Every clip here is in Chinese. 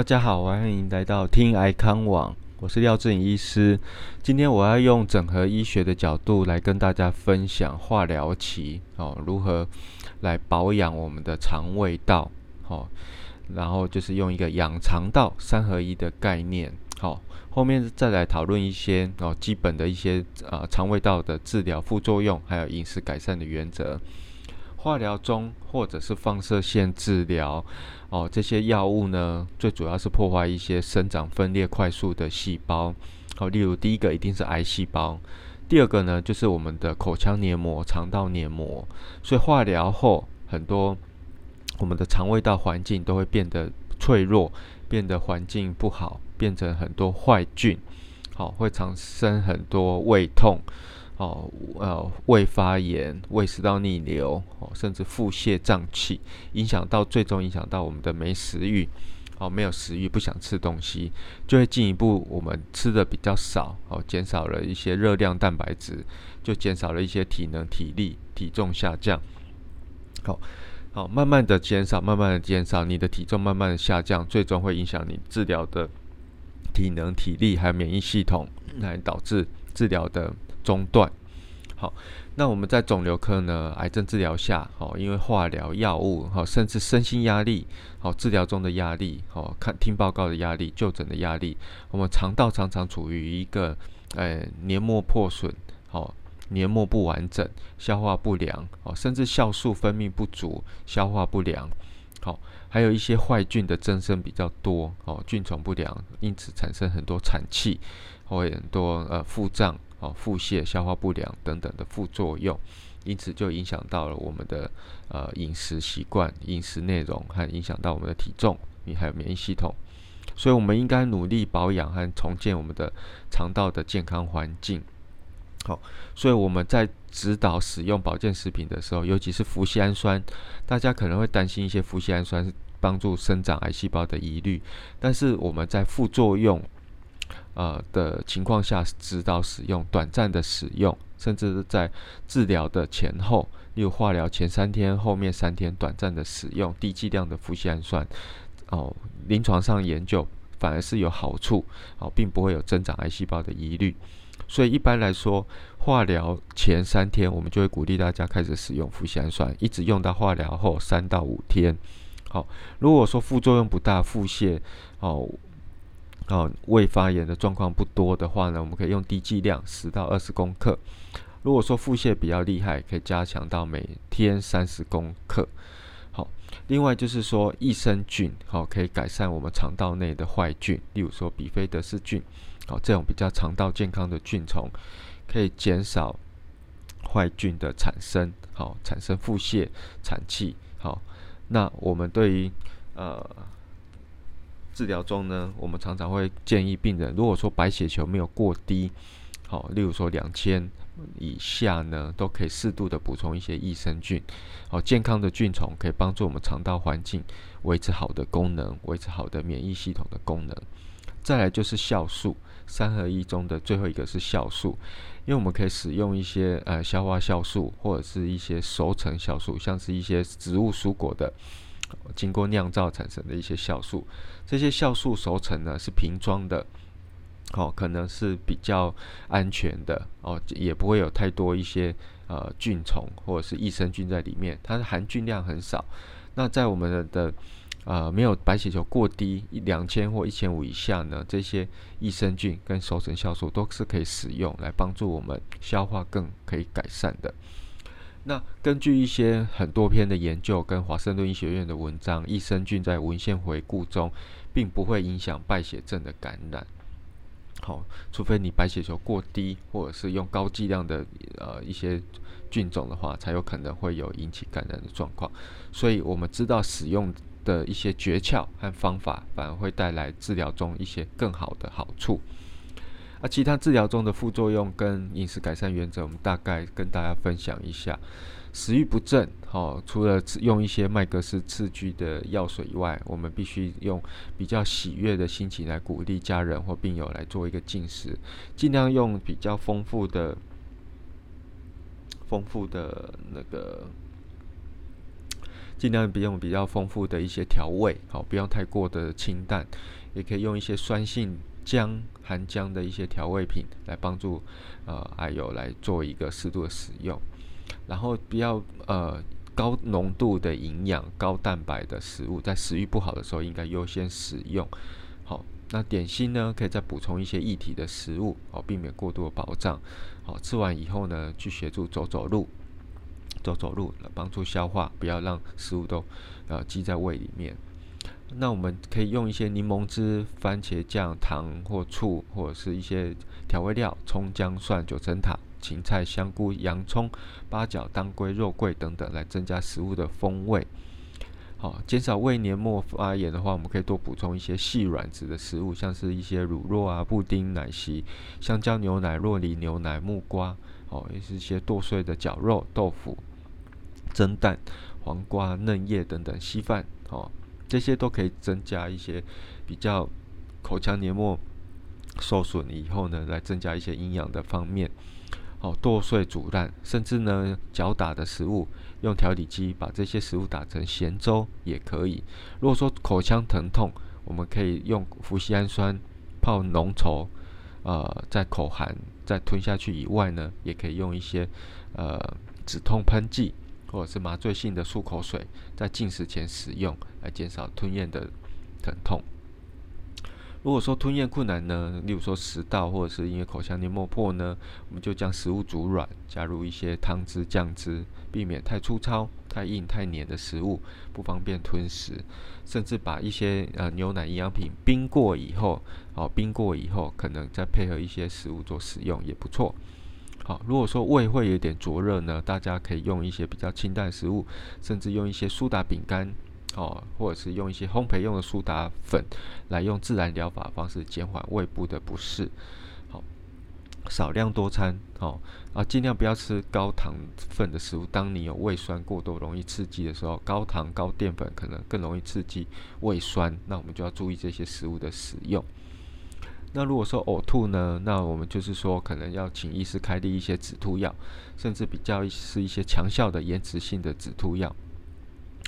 大家好，欢迎来到听癌康网，我是廖志颖医师。今天我要用整合医学的角度来跟大家分享化疗期哦，如何来保养我们的肠胃道哦，然后就是用一个养肠道三合一的概念。好，后面再来讨论一些哦基本的一些呃肠胃道的治疗副作用，还有饮食改善的原则。化疗中或者是放射线治疗哦，这些药物呢，最主要是破坏一些生长分裂快速的细胞。好，例如第一个一定是癌细胞，第二个呢就是我们的口腔黏膜、肠道黏膜。所以化疗后，很多我们的肠胃道环境都会变得脆弱，变得环境不好，变成很多坏菌。好，会产生很多胃痛。哦，呃，胃发炎、胃食道逆流，哦，甚至腹泻、胀气，影响到最终影响到我们的没食欲，哦，没有食欲，不想吃东西，就会进一步我们吃的比较少，哦，减少了一些热量、蛋白质，就减少了一些体能、体力，体重下降。好，好，慢慢的减少，慢慢的减少，你的体重慢慢的下降，最终会影响你治疗的体能、体力还有免疫系统，来导致治疗的。中断，好，那我们在肿瘤科呢，癌症治疗下，好，因为化疗药物，好，甚至身心压力，好，治疗中的压力，好，看听报告的压力，就诊的压力，我们肠道常常处于一个，呃，黏膜破损，好，黏膜不完整，消化不良，哦，甚至酵素分泌不足，消化不良，好，还有一些坏菌的增生比较多，哦，菌虫不良，因此产生很多产气，或很多呃腹胀。哦，腹泻、消化不良等等的副作用，因此就影响到了我们的呃饮食习惯、饮食内容，和影响到我们的体重，你还有免疫系统。所以，我们应该努力保养和重建我们的肠道的健康环境。好，所以我们在指导使用保健食品的时候，尤其是氟西氨酸，大家可能会担心一些氟西氨酸帮助生长癌细胞的疑虑，但是我们在副作用。呃的情况下指导使用，短暂的使用，甚至是在治疗的前后，例如化疗前三天、后面三天短暂的使用低剂量的氟西氨酸，哦，临床上研究反而是有好处，哦，并不会有增长癌细胞的疑虑。所以一般来说，化疗前三天我们就会鼓励大家开始使用氟西氨酸，一直用到化疗后三到五天。好，如果说副作用不大，腹泻，哦。哦，胃发炎的状况不多的话呢，我们可以用低剂量十到二十公克。如果说腹泻比较厉害，可以加强到每天三十公克。好，另外就是说益生菌，好可以改善我们肠道内的坏菌，例如说比菲德氏菌，好这种比较肠道健康的菌虫，可以减少坏菌的产生，好产生腹泻、产气。好，那我们对于呃。治疗中呢，我们常常会建议病人，如果说白血球没有过低，好，例如说两千以下呢，都可以适度的补充一些益生菌，好，健康的菌虫可以帮助我们肠道环境维持好的功能，维持好的免疫系统的功能。再来就是酵素，三合一中的最后一个是酵素，因为我们可以使用一些呃消化酵素或者是一些熟成酵素，像是一些植物蔬果的。经过酿造产生的一些酵素，这些酵素熟成呢是瓶装的，哦，可能是比较安全的哦，也不会有太多一些呃菌虫或者是益生菌在里面，它的含菌量很少。那在我们的呃没有白血球过低一两千或一千五以下呢，这些益生菌跟熟成酵素都是可以使用来帮助我们消化更可以改善的。那根据一些很多篇的研究跟华盛顿医学院的文章，益生菌在文献回顾中，并不会影响败血症的感染。好，除非你白血球过低，或者是用高剂量的呃一些菌种的话，才有可能会有引起感染的状况。所以我们知道使用的一些诀窍和方法，反而会带来治疗中一些更好的好处。那其他治疗中的副作用跟饮食改善原则，我们大概跟大家分享一下。食欲不振，好，除了用一些麦格斯刺激的药水以外，我们必须用比较喜悦的心情来鼓励家人或病友来做一个进食，尽量用比较丰富的、丰富的那个尽量不用比较丰富的一些调味，好，不要太过的清淡，也可以用一些酸性姜、含姜的一些调味品来帮助呃还有来做一个适度的使用，然后不要呃高浓度的营养、高蛋白的食物，在食欲不好的时候应该优先使用。好，那点心呢，可以再补充一些液体的食物，哦，避免过度的饱胀。好，吃完以后呢，去协助走走路。走走路帮助消化，不要让食物都呃积在胃里面。那我们可以用一些柠檬汁、番茄酱、糖或醋，或者是一些调味料，葱、姜、蒜、九层塔、芹菜、香菇、洋葱、八角、当归、肉桂等等，来增加食物的风味。好，减少胃黏膜发炎的话，我们可以多补充一些细软质的食物，像是一些乳酪啊、布丁、奶昔、香蕉牛奶、洛梨牛奶、木瓜，哦，也是一些剁碎的绞肉、豆腐。蒸蛋、黄瓜、嫩叶等等稀饭，哦，这些都可以增加一些比较口腔黏膜受损以后呢，来增加一些营养的方面。哦，剁碎煮烂，甚至呢搅打的食物，用调理机把这些食物打成咸粥也可以。如果说口腔疼痛，我们可以用氟西氨酸泡浓稠，呃，在口含再吞下去以外呢，也可以用一些呃止痛喷剂。或者是麻醉性的漱口水，在进食前使用，来减少吞咽的疼痛。如果说吞咽困难呢，例如说食道或者是因为口腔黏膜破呢，我们就将食物煮软，加入一些汤汁、酱汁，避免太粗糙、太硬、太黏的食物不方便吞食。甚至把一些呃牛奶营养品冰过以后，哦冰过以后，可能再配合一些食物做使用也不错。好，如果说胃会有点灼热呢，大家可以用一些比较清淡食物，甚至用一些苏打饼干，哦，或者是用一些烘焙用的苏打粉，来用自然疗法方式减缓胃部的不适。好，少量多餐，哦，啊，尽量不要吃高糖分的食物。当你有胃酸过多、容易刺激的时候，高糖高淀粉可能更容易刺激胃酸，那我们就要注意这些食物的使用。那如果说呕吐呢？那我们就是说，可能要请医师开立一些止吐药，甚至比较是一些强效的延迟性的止吐药。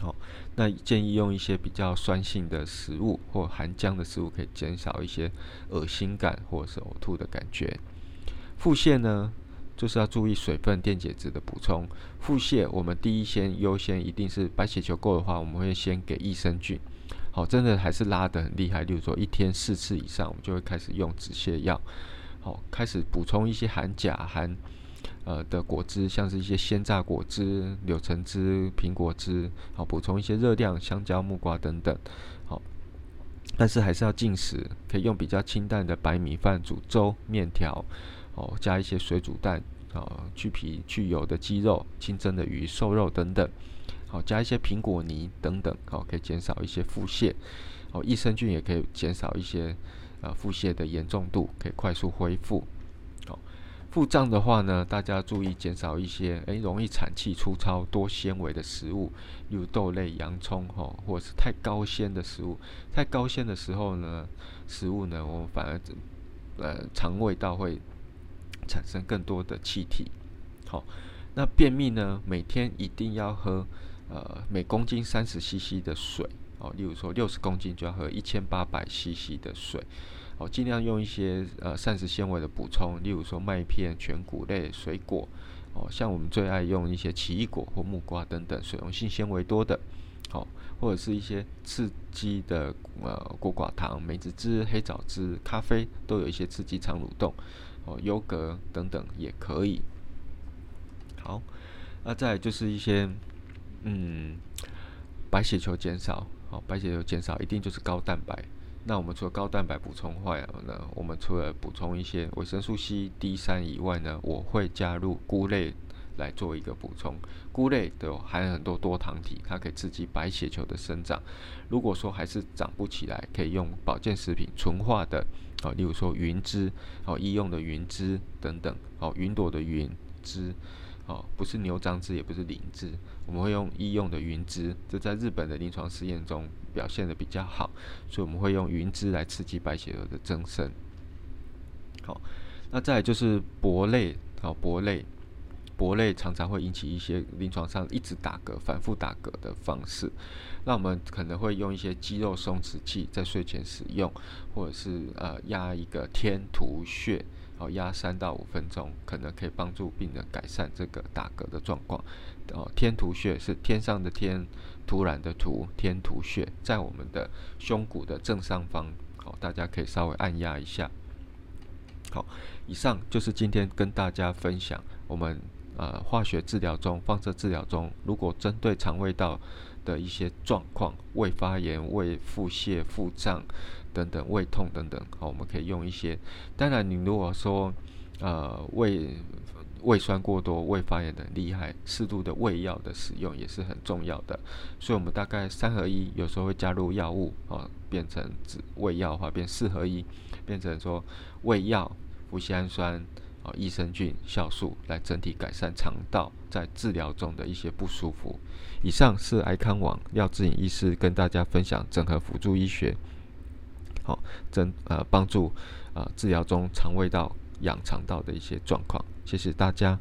好，那建议用一些比较酸性的食物或含姜的食物，可以减少一些恶心感或者是呕吐的感觉。腹泻呢，就是要注意水分、电解质的补充。腹泻，我们第一先优先一定是白血球够的话，我们会先给益生菌。好，真的还是拉得很厉害。例如说，一天四次以上，我们就会开始用止泻药。好，开始补充一些含钾、含呃的果汁，像是一些鲜榨果汁、柳橙汁、苹果汁。好，补充一些热量，香蕉、木瓜等等。好，但是还是要进食，可以用比较清淡的白米饭煮粥、面条。哦，加一些水煮蛋。啊，去皮去油的鸡肉、清蒸的鱼、瘦肉等等。好，加一些苹果泥等等，好，可以减少一些腹泻。哦，益生菌也可以减少一些呃腹泻的严重度，可以快速恢复。好，腹胀的话呢，大家注意减少一些诶容易产气粗糙、多纤维的食物，例如豆类、洋葱，哈，或者是太高纤的食物。太高纤的时候呢，食物呢，我们反而呃肠胃道会产生更多的气体。好，那便秘呢，每天一定要喝。呃，每公斤三十 CC 的水哦，例如说六十公斤就要喝一千八百 CC 的水哦，尽量用一些呃膳食纤维的补充，例如说麦片、全谷类、水果哦，像我们最爱用一些奇异果或木瓜等等水溶性纤维多的，好，或者是一些刺激的呃果寡糖、梅子汁、黑枣汁、咖啡都有一些刺激肠蠕动哦，优格等等也可以。好，那再就是一些。嗯，白血球减少，好，白血球减少一定就是高蛋白。那我们除了高蛋白补充坏了呢，我们除了补充一些维生素 C、D 三以外呢，我会加入菇类来做一个补充。菇类都含很多多糖体，它可以刺激白血球的生长。如果说还是长不起来，可以用保健食品纯化的，哦，例如说云芝，哦，医用的云芝等等，哦，云朵的云芝。哦，不是牛樟芝，也不是灵芝，我们会用医用的云芝，这在日本的临床试验中表现的比较好，所以我们会用云芝来刺激白血球的增生。好，那再就是铂类，好，铂类，薄类常常会引起一些临床上一直打嗝、反复打嗝的方式。那我们可能会用一些肌肉松弛剂在睡前使用，或者是呃压一个天突穴，哦压三到五分钟，可能可以帮助病人改善这个打嗝的状况。哦，天突穴是天上的天，突然的突，天突穴在我们的胸骨的正上方。好，大家可以稍微按压一下。好，以上就是今天跟大家分享我们呃化学治疗中、放射治疗中，如果针对肠胃道的一些状况，胃发炎、胃腹泻、腹胀等等，胃痛等等，好，我们可以用一些。当然，你如果说呃胃胃酸过多、胃发炎的厉害，适度的胃药的使用也是很重要的。所以，我们大概三合一，有时候会加入药物啊，变成止胃药的话，变四合一，变成说胃药、脯酰氨酸啊、益生菌、酵素，来整体改善肠道在治疗中的一些不舒服。以上是癌康网廖志颖医师跟大家分享整合辅助医学，好，真呃帮助呃治疗中肠胃道。养肠道的一些状况，谢谢大家。